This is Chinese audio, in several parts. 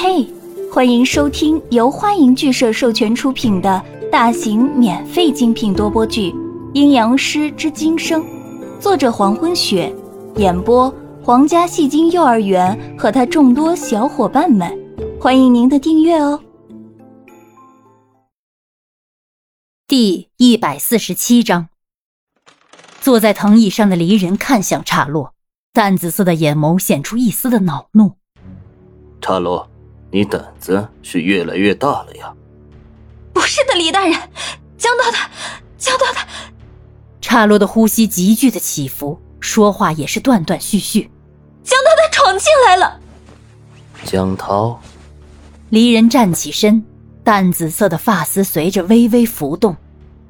嘿，欢迎收听由欢迎剧社授权出品的大型免费精品多播剧《阴阳师之今生》，作者黄昏雪，演播皇家戏精幼儿园和他众多小伙伴们，欢迎您的订阅哦。第一百四十七章，坐在藤椅上的离人看向岔落，淡紫色的眼眸显出一丝的恼怒。岔落。你胆子是越来越大了呀！不是的，李大人，江涛他，江涛他。刹洛的呼吸急剧的起伏，说话也是断断续续。江涛他闯进来了。江涛，离人站起身，淡紫色的发丝随着微微浮动，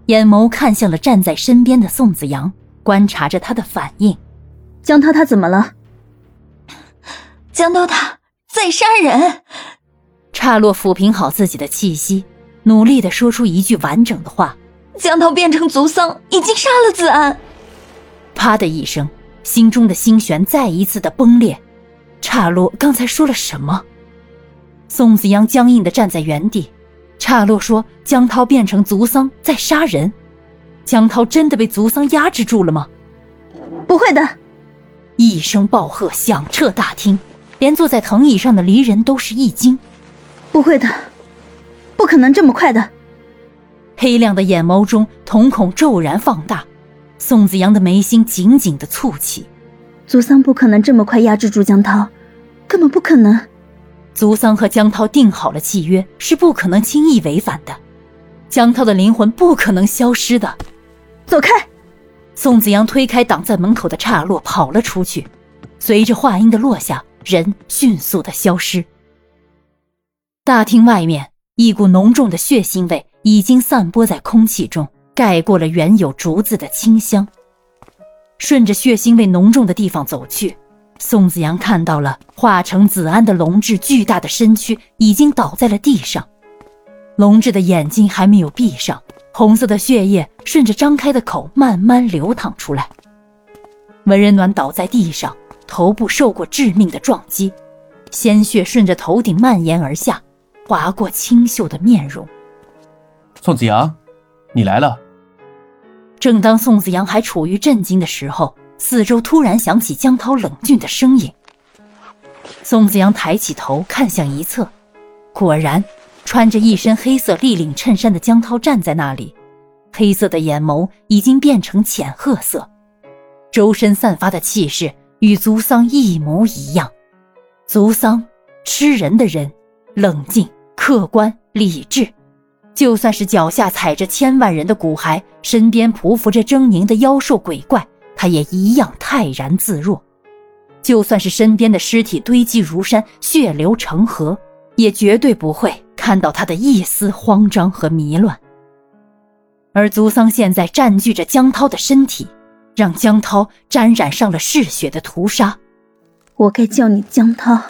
眼眸看向了站在身边的宋子阳，观察着他的反应。江涛他怎么了？江涛他。在杀人！差洛抚平好自己的气息，努力的说出一句完整的话：“江涛变成族桑，已经杀了子安。”啪的一声，心中的心弦再一次的崩裂。差洛刚才说了什么？宋子阳僵硬的站在原地。差洛说：“江涛变成族桑在杀人。”江涛真的被族桑压制住了吗？不会的！一声暴喝响彻大厅。连坐在藤椅上的离人都是一惊，不会的，不可能这么快的。黑亮的眼眸中瞳孔骤然放大，宋子阳的眉心紧紧的蹙起。族桑不可能这么快压制住江涛，根本不可能。族桑和江涛定好了契约，是不可能轻易违反的。江涛的灵魂不可能消失的。走开！宋子阳推开挡在门口的岔路，跑了出去。随着话音的落下。人迅速的消失。大厅外面，一股浓重的血腥味已经散播在空气中，盖过了原有竹子的清香。顺着血腥味浓重的地方走去，宋子阳看到了化成子安的龙志巨大的身躯已经倒在了地上，龙志的眼睛还没有闭上，红色的血液顺着张开的口慢慢流淌出来。文人暖倒在地上。头部受过致命的撞击，鲜血顺着头顶蔓延而下，划过清秀的面容。宋子阳，你来了。正当宋子阳还处于震惊的时候，四周突然响起江涛冷峻的声音。宋子阳抬起头看向一侧，果然，穿着一身黑色立领衬衫的江涛站在那里，黑色的眼眸已经变成浅褐色，周身散发的气势。与族桑一模一样，族桑吃人的人，冷静、客观、理智。就算是脚下踩着千万人的骨骸，身边匍匐着狰狞的妖兽鬼怪，他也一样泰然自若。就算是身边的尸体堆积如山，血流成河，也绝对不会看到他的一丝慌张和迷乱。而族桑现在占据着江涛的身体。让江涛沾染上了嗜血的屠杀，我该叫你江涛，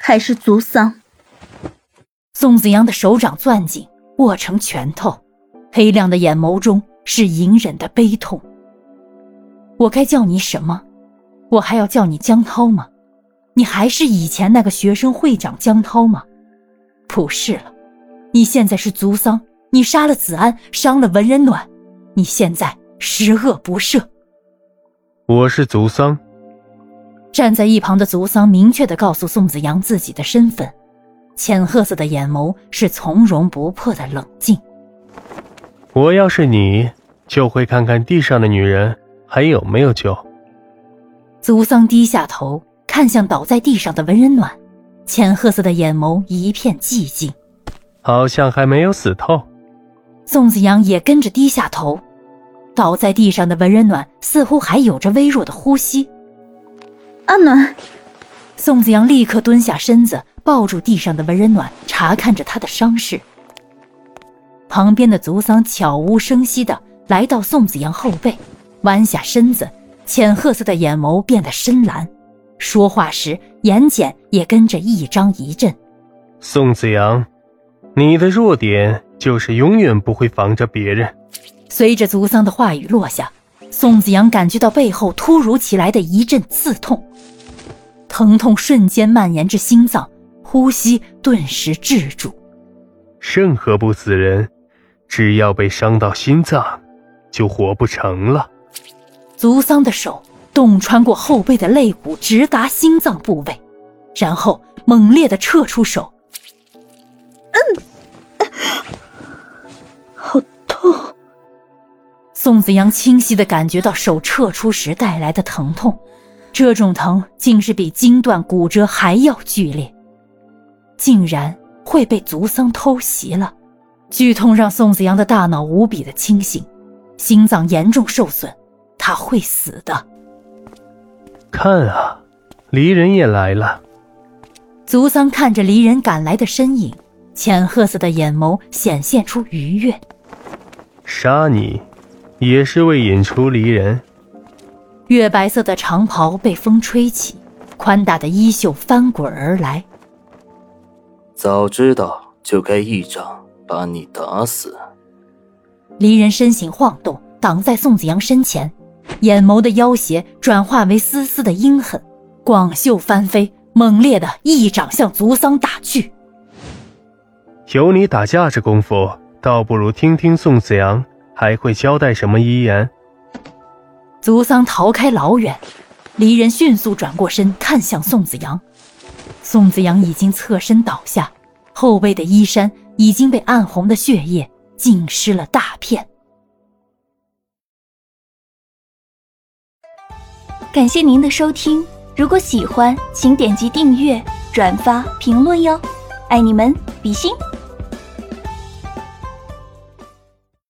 还是族桑？宋子阳的手掌攥紧，握成拳头，黑亮的眼眸中是隐忍的悲痛。我该叫你什么？我还要叫你江涛吗？你还是以前那个学生会长江涛吗？不是了，你现在是族桑，你杀了子安，伤了文人暖，你现在。十恶不赦。我是族桑。站在一旁的族桑明确的告诉宋子阳自己的身份，浅褐色的眼眸是从容不迫的冷静。我要是你，就会看看地上的女人还有没有救。族桑低下头，看向倒在地上的文人暖，浅褐色的眼眸一片寂静，好像还没有死透。宋子阳也跟着低下头。倒在地上的文人暖似乎还有着微弱的呼吸。阿暖，宋子阳立刻蹲下身子，抱住地上的文人暖，查看着他的伤势。旁边的族桑悄无声息的来到宋子阳后背，弯下身子，浅褐色的眼眸变得深蓝，说话时眼睑也跟着一张一震。宋子阳，你的弱点就是永远不会防着别人。随着族桑的话语落下，宋子阳感觉到背后突如其来的一阵刺痛，疼痛瞬间蔓延至心脏，呼吸顿时滞住。任何不死人，只要被伤到心脏，就活不成了。族桑的手洞穿过后背的肋骨，直达心脏部位，然后猛烈的撤出手。宋子阳清晰的感觉到手撤出时带来的疼痛，这种疼竟是比筋断骨折还要剧烈，竟然会被族桑偷袭了。剧痛让宋子阳的大脑无比的清醒，心脏严重受损，他会死的。看啊，离人也来了。族桑看着离人赶来的身影，浅褐色的眼眸显现出愉悦。杀你。也是为引出离人。月白色的长袍被风吹起，宽大的衣袖翻滚而来。早知道就该一掌把你打死。离人身形晃动，挡在宋子阳身前，眼眸的妖邪转化为丝丝的阴狠，广袖翻飞，猛烈的一掌向族桑打去。有你打架这功夫，倒不如听听宋子阳。还会交代什么遗言？族桑逃开老远，离人迅速转过身看向宋子阳。宋子阳已经侧身倒下，后背的衣衫已经被暗红的血液浸湿了大片。感谢您的收听，如果喜欢，请点击订阅、转发、评论哟，爱你们，比心。